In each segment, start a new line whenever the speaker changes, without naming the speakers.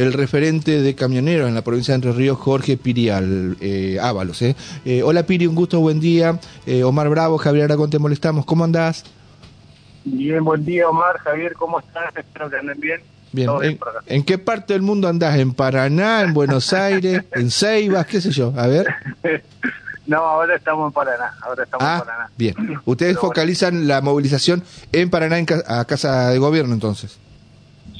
el referente de camioneros en la provincia de Entre Ríos, Jorge Pirial eh, Ábalos. Eh. Eh, hola Piri, un gusto, buen día. Omar Bravo, Javier Aragón, te molestamos. ¿Cómo andás?
Bien, buen día Omar, Javier, ¿cómo estás? Espero que anden bien.
Bien, ¿En, qué parte del mundo andás? ¿En Paraná, en Buenos Aires, en Ceibas, qué sé yo? A ver.
no, ahora estamos en Paraná. Ahora estamos en ah, Paraná.
Bien. Ustedes focalizan la movilización en Paraná, en a Casa de Gobierno, entonces.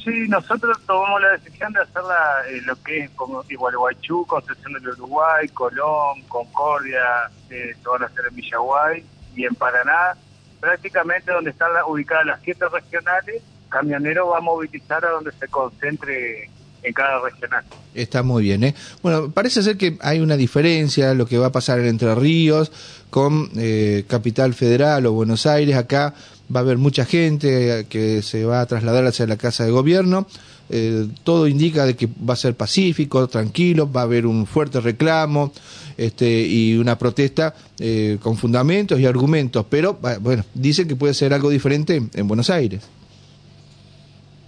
Sí, nosotros tomamos la decisión de hacerla eh, lo que es como Igualhuaychú, Concepción del Uruguay, Colón, Concordia, eh, se van a hacer en Villaguay y en Paraná, prácticamente donde están ubicadas las siete regionales, Camionero va a movilizar a donde se concentre en cada regional.
Está muy bien, ¿eh? Bueno, parece ser que hay una diferencia lo que va a pasar en Entre Ríos con eh, Capital Federal o Buenos Aires. Acá va a haber mucha gente que se va a trasladar hacia la Casa de Gobierno. Eh, todo indica de que va a ser pacífico, tranquilo, va a haber un fuerte reclamo este, y una protesta eh, con fundamentos y argumentos, pero bueno, dicen que puede ser algo diferente en Buenos Aires.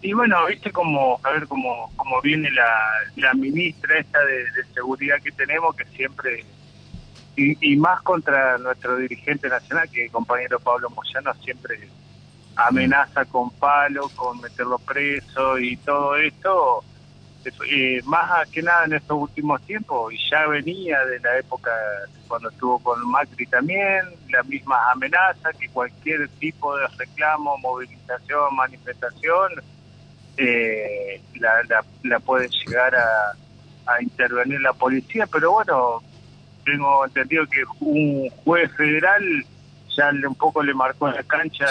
Y bueno, viste como, a ver cómo, cómo viene la ministra esta de, seguridad que tenemos, que siempre, y, más contra nuestro dirigente nacional, que el compañero Pablo Moyano siempre amenaza con palo, con meterlo preso y todo esto, eh, más que nada en estos últimos tiempos, y ya venía de la época cuando estuvo con Macri también, las mismas amenazas, que cualquier tipo de reclamo, movilización, manifestación, eh, la, la, puede llegar a, intervenir la policía, pero bueno, tengo entendido que un juez federal ya un poco le marcó en la cancha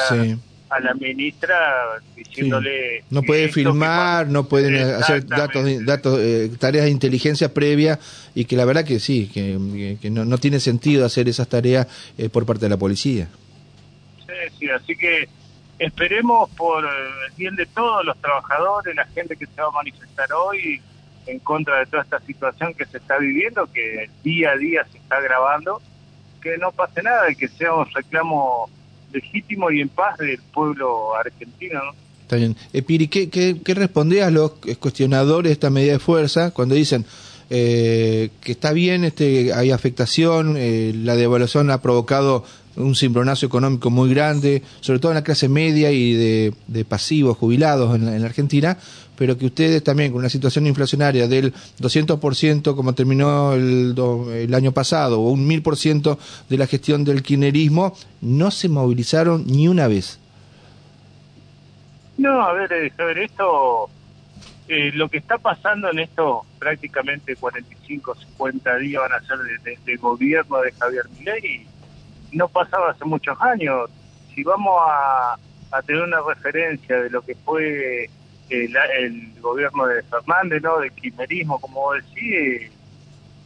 a la ministra diciéndole...
No puede filmar, no pueden hacer datos, datos eh, tareas de inteligencia previa y que la verdad que sí, que, que no, no, tiene sentido hacer esas tareas eh, por parte de la policía.
Sí, sí, así que esperemos por el bien de todos los trabajadores, la gente que se va a manifestar hoy en contra de toda esta situación que se está viviendo, que día a día se está agravando, que no pase nada y que sea un reclamo legítimo y en paz del pueblo argentino.
Está bien. Epiri, ¿qué, qué, qué a los cuestionadores de esta medida de fuerza cuando dicen eh, que está bien, este, hay afectación, eh, la devaluación ha provocado un cimbronazo económico muy grande, sobre todo en la clase media y de, pasivos jubilados en Argentina, pero que ustedes también con una situación inflacionaria del 200% como terminó el, año pasado o un 1000% de la gestión del kirchnerismo, no se movilizaron ni una vez.
No, a ver, eh, a esto, eh, lo que está pasando en estos prácticamente 45, 50 días van a ser de, de gobierno de Javier Milei no pasaba hace muchos años. Si vamos a, tener una referencia de lo que fue el, el gobierno de Fernández, ¿no? Del kirchnerismo, como vos decís,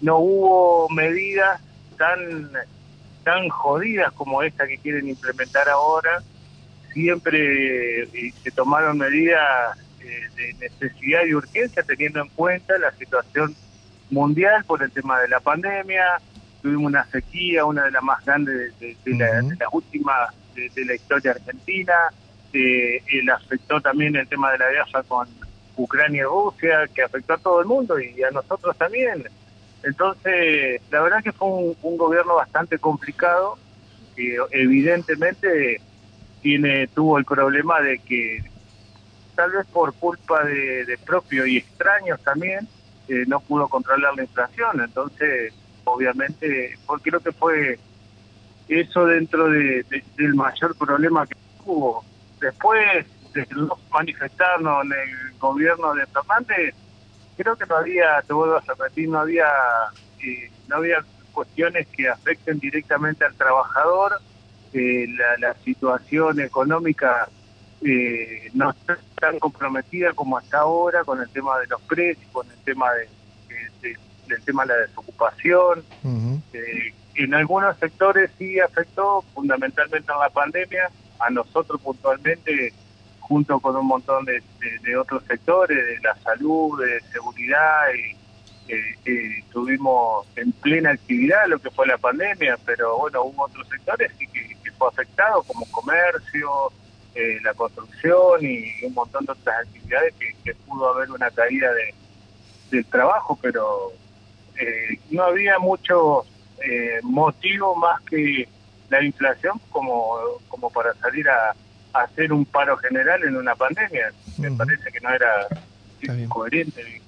no hubo medidas tan tan jodidas como esta que quieren implementar ahora. Siempre eh, se tomaron medidas eh, de necesidad y urgencia teniendo en cuenta la situación mundial por el tema de la pandemia, tuvimos una sequía, una de las más grandes de, las últimas de, la historia argentina. Eh, le afectó también el tema de la guerra con Ucrania y Rusia, que afectó a todo el mundo y a nosotros también. Entonces, la verdad que fue un, gobierno bastante complicado, que evidentemente tiene tuvo el problema de que, tal vez por culpa de, propio y extraños también, eh, no pudo controlar la inflación. Entonces, obviamente, porque creo que fue eso dentro de, del mayor problema que hubo. Después de no manifestarnos en el gobierno de Fernández, creo que no había, te vuelvo a repetir, no había, eh, no había cuestiones que afecten directamente al trabajador, eh, la, situación económica eh, no está tan comprometida como hasta ahora con el tema de los precios, con el tema de del tema de la desocupación. Eh, en algunos sectores sí afectó, fundamentalmente en la pandemia, a nosotros puntualmente, junto con un montón de, otros sectores, de la salud, de seguridad, y eh, estuvimos en plena actividad lo que fue la pandemia, pero bueno, hubo otros sectores sí que, fue afectado, como comercio, eh, la construcción y un montón de otras actividades que, que pudo haber una caída de del trabajo, pero eh, no había mucho eh, motivo más que la inflación como, como para salir a, hacer un paro general en una pandemia. Me parece que no era coherente.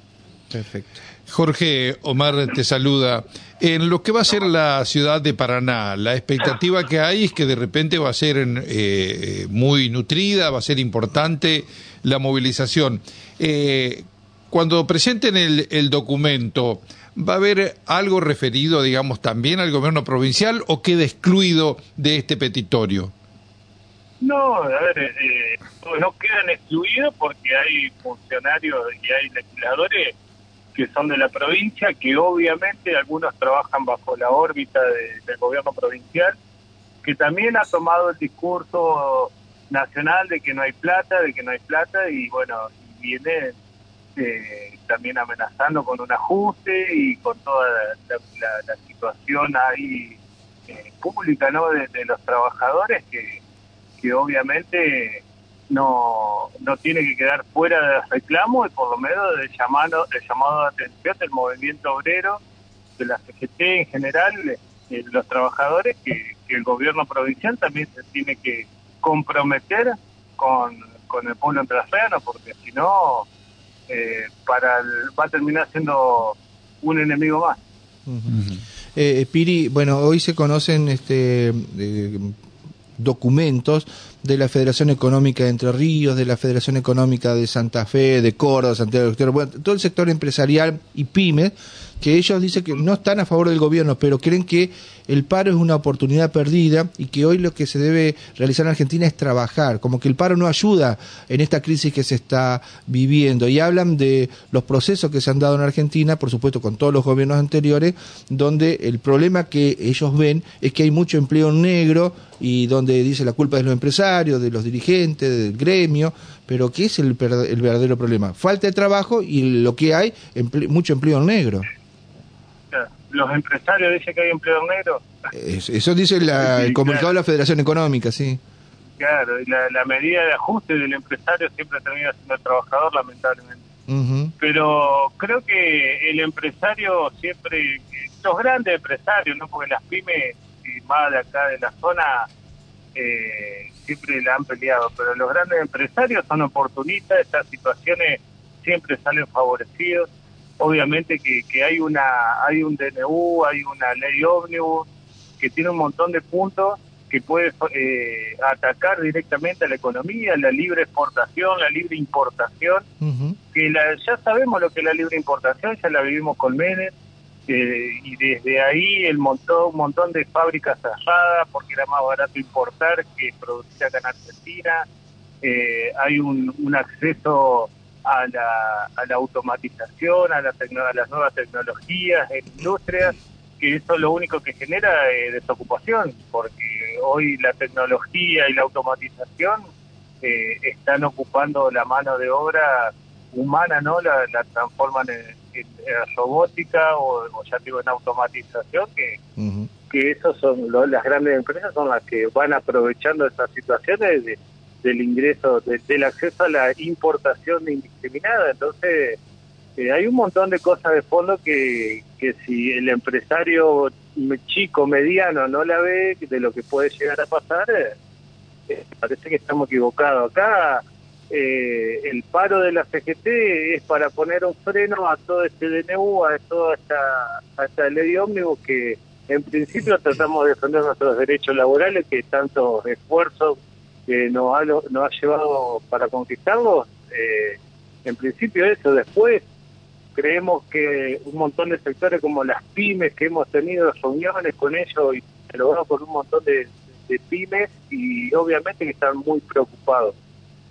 Perfecto. Jorge, Omar te saluda. En lo que va a ser la ciudad de Paraná, la expectativa que hay es que de repente va a ser eh, muy nutrida, va a ser importante la movilización. Eh, cuando presenten el, el, documento, ¿va a haber algo referido, digamos, también al gobierno provincial o queda excluido de este petitorio?
No, a ver, eh, no quedan excluidos porque hay funcionarios y hay legisladores que son de la provincia, que obviamente algunos trabajan bajo la órbita del gobierno provincial, que también ha tomado el discurso nacional de que no hay plata, de que no hay plata, y bueno, viene eh, también amenazando con un ajuste y con toda la, situación ahí eh, pública ¿no? de, los trabajadores que, que obviamente no, no tiene que quedar fuera de reclamo y por lo menos del llamado, de llamado de atención del movimiento obrero, de la CGT en general, eh, los trabajadores, que, el gobierno provincial también se tiene que comprometer con, con el pueblo entrerriano, porque si no, eh, para va a terminar siendo un enemigo más.
Eh, Piri, bueno, hoy se conocen este documentos de la Federación Económica de Entre Ríos, de la Federación Económica de Santa Fe, de Córdoba, Santiago del bueno, todo el sector empresarial y pymes, que ellos dicen que no están a favor del gobierno, pero creen que el paro es una oportunidad perdida y que hoy lo que se debe realizar en Argentina es trabajar, como que el paro no ayuda en esta crisis que se está viviendo. Y hablan de los procesos que se han dado en Argentina, por supuesto con todos los gobiernos anteriores, donde el problema que ellos ven es que hay mucho empleo negro y donde dice la culpa de los empresarios, de los dirigentes, del gremio, pero ¿qué es el, el verdadero problema? Falta de trabajo y lo que hay, mucho empleo negro
los empresarios dicen que hay empleo negro.
Eso dice el comunicado de la Federación Económica, sí.
Claro, y la, medida de ajuste del empresario siempre termina siendo el trabajador, lamentablemente. Pero creo que el empresario siempre, los grandes empresarios, no porque las pymes y más de acá de la zona eh, siempre la han peleado, pero los grandes empresarios son oportunistas, estas situaciones siempre salen favorecidos. Obviamente que, que hay una hay un DNU, hay una ley ómnibus que tiene un montón de puntos que puede eh, atacar directamente a la economía, la libre exportación, la libre importación, que la, ya sabemos lo que es la libre importación, ya la vivimos con Menes, eh, y desde ahí el montón, un montón de fábricas cerradas porque era más barato importar que producir acá en Argentina, eh, hay un, acceso a la, a la automatización, a, la a las nuevas tecnologías en industrias, que eso lo único que genera es desocupación, porque hoy la tecnología y la automatización eh, están ocupando la mano de obra humana, ¿no? La, transforman en, robótica o, ya digo en automatización, que, que esos son las grandes empresas son las que van aprovechando esas situaciones de del ingreso, del acceso a la importación indiscriminada. Entonces, eh, hay un montón de cosas de fondo que, que si el empresario chico, mediano, no la ve de lo que puede llegar a pasar, eh, parece que estamos equivocados. Acá el paro de la CGT es para poner un freno a todo este DNU, a toda esta, a esta ley ómnibus que en principio tratamos de defender nuestros derechos laborales que tanto esfuerzo que nos ha, nos ha llevado para conquistarlos, eh, en principio eso, después creemos que un montón de sectores como las pymes, que hemos tenido reuniones con ellos y logrado con un montón de, pymes y obviamente que están muy preocupados,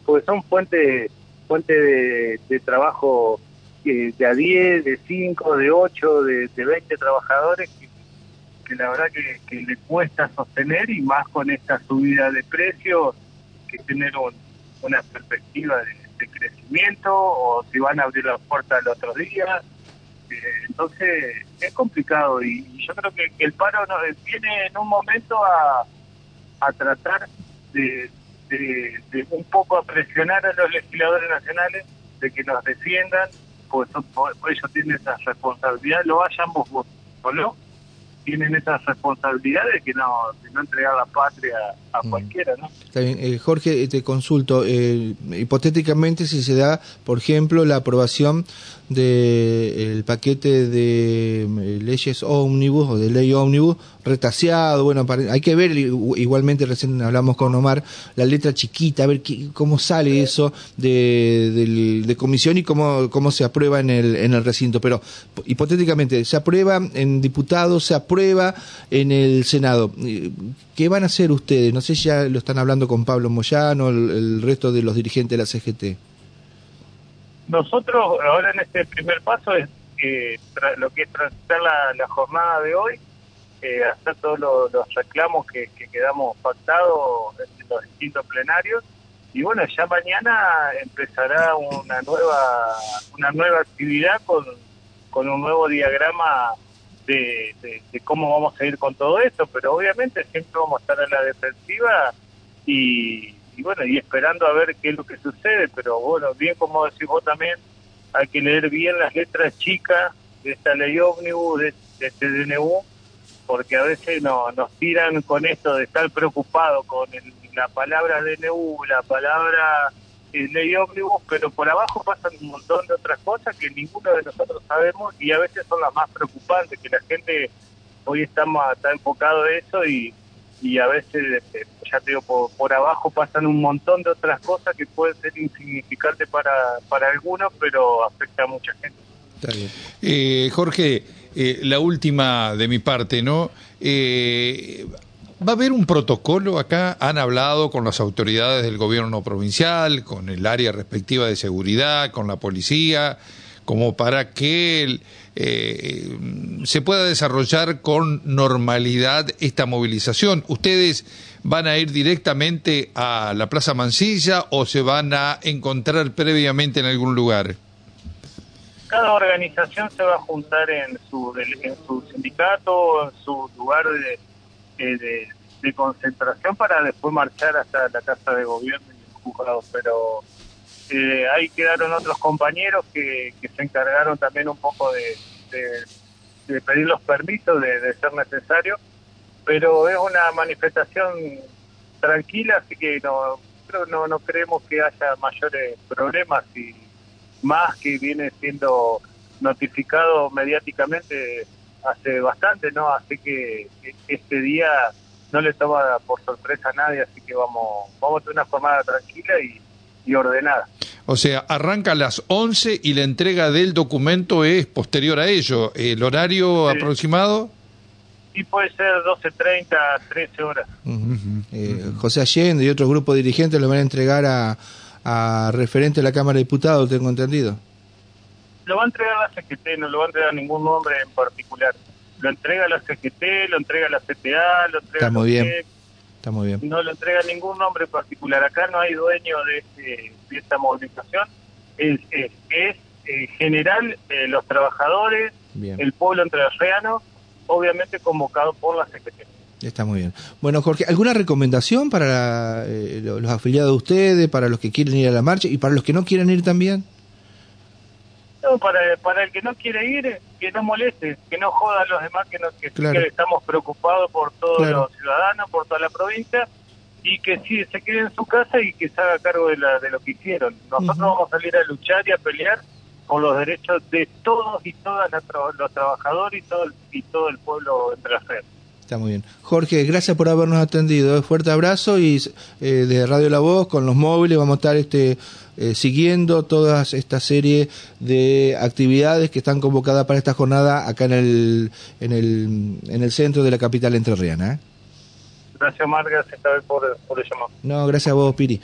porque son fuentes fuente de, trabajo eh, de a 10, de 5, de 8, de, de 20 trabajadores que, la verdad que, que, le cuesta sostener y más con esta subida de precios que tener una perspectiva de, crecimiento o si van a abrir las puertas el otro día. Eh, entonces es complicado y, yo creo que, el paro nos viene en un momento a, a tratar de, de, un poco a presionar a los legisladores nacionales de que nos defiendan pues, ellos tienen esa responsabilidad, lo hayan vos, vos o no, tienen esa responsabilidad de que no, de no entregar la patria a mm. cualquiera, ¿no?
Está bien. Eh, Jorge, te consulto, eh, hipotéticamente si se da, por ejemplo, la aprobación del paquete de eh, leyes ómnibus o de ley ómnibus retaseado, bueno, hay que ver, igualmente recién hablamos con Omar, la letra chiquita, a ver cómo sale eso de, de, comisión y cómo, cómo se aprueba en el, en el recinto, pero hipotéticamente, se aprueba en diputados, se aprueba en el Senado. ¿Qué van a hacer ustedes? No sé si ya lo están hablando con Pablo Moyano, el, el resto de los dirigentes de la CGT.
Nosotros ahora en este primer paso es eh, lo que es transitar la, jornada de hoy, eh, hacer todos los, reclamos que, quedamos pactados en los distintos plenarios. Y bueno ya mañana empezará una nueva una nueva actividad con, con un nuevo diagrama de, de, cómo vamos a ir con todo esto. Pero obviamente siempre vamos a estar en la defensiva y, y bueno, y esperando a ver qué es lo que sucede, pero bueno, bien como decís vos también, hay que leer bien las letras chicas de esta ley ómnibus, de, este DNU, porque a veces no, nos tiran con esto de estar preocupado con la palabra DNU, la palabra eh, ley ómnibus, pero por abajo pasan un montón de otras cosas que ninguno de nosotros sabemos y a veces son las más preocupantes, que la gente hoy está, está enfocado en eso y y a veces, este, ya te digo, por, abajo pasan un montón de otras cosas que pueden ser insignificantes para, para algunos, pero afecta a mucha gente.
Eh, Jorge, eh, la última de mi parte, ¿no? Eh, ¿Va a haber un protocolo acá? ¿Han hablado con las autoridades del gobierno provincial, con el área respectiva de seguridad, con la policía? como para que eh, se pueda desarrollar con normalidad esta movilización. ¿Ustedes van a ir directamente a la Plaza Mansilla o se van a encontrar previamente en algún lugar?
Cada organización se va a juntar en su, en su sindicato, en su lugar de, de, concentración para después marchar hasta la Casa de Gobierno y el juzgado, pero eh, ahí quedaron otros compañeros que, se encargaron también un poco de, pedir los permisos de, ser necesario, pero es una manifestación tranquila, así que no, no, no creemos que haya mayores problemas y más que viene siendo notificado mediáticamente hace bastante, ¿no? Así que este día no le toma por sorpresa a nadie, así que vamos, vamos a tener una formada tranquila y y ordenada.
O sea, arranca a las 11 y la entrega del documento es posterior a ello. ¿El horario aproximado?
Sí, puede ser 12.30, 13 horas.
Eh, José Allende y otro grupo de dirigentes lo van a entregar a, a referente de la Cámara de Diputados, tengo entendido.
Lo va a entregar a la CGT, no lo va a entregar a ningún nombre en particular. Lo entrega a la CGT, lo entrega a la CTA, lo entrega
Está muy bien muy bien.
No lo entrega ningún nombre particular. Acá no hay dueño de, este, de esta movilización. Es, es, eh, general eh, los trabajadores, el pueblo entrerriano, obviamente convocado por la Secretaría.
Está muy bien. Bueno, Jorge, ¿alguna recomendación para eh, los afiliados de ustedes, para los que quieren ir a la marcha y para los que no quieren ir también?
para, para el que no quiere ir, que no moleste, que no joda a los demás, que, no, que, estamos preocupados por todos los ciudadanos, por toda la provincia, y que sí se quede en su casa y que se haga cargo de, la, de lo que hicieron. Nosotros vamos a salir a luchar y a pelear por los derechos de todos y todas los trabajadores y todo el, y todo el pueblo entre las redes.
Está muy bien. Jorge, gracias por habernos atendido. Fuerte abrazo y eh, de Radio La Voz con los móviles vamos a estar este eh, siguiendo toda esta serie de actividades que están convocadas para esta jornada acá en el, en el, en el centro de la capital entrerriana.
¿eh? Gracias, Omar, gracias por, por el llamado.
No, gracias a vos, Piri.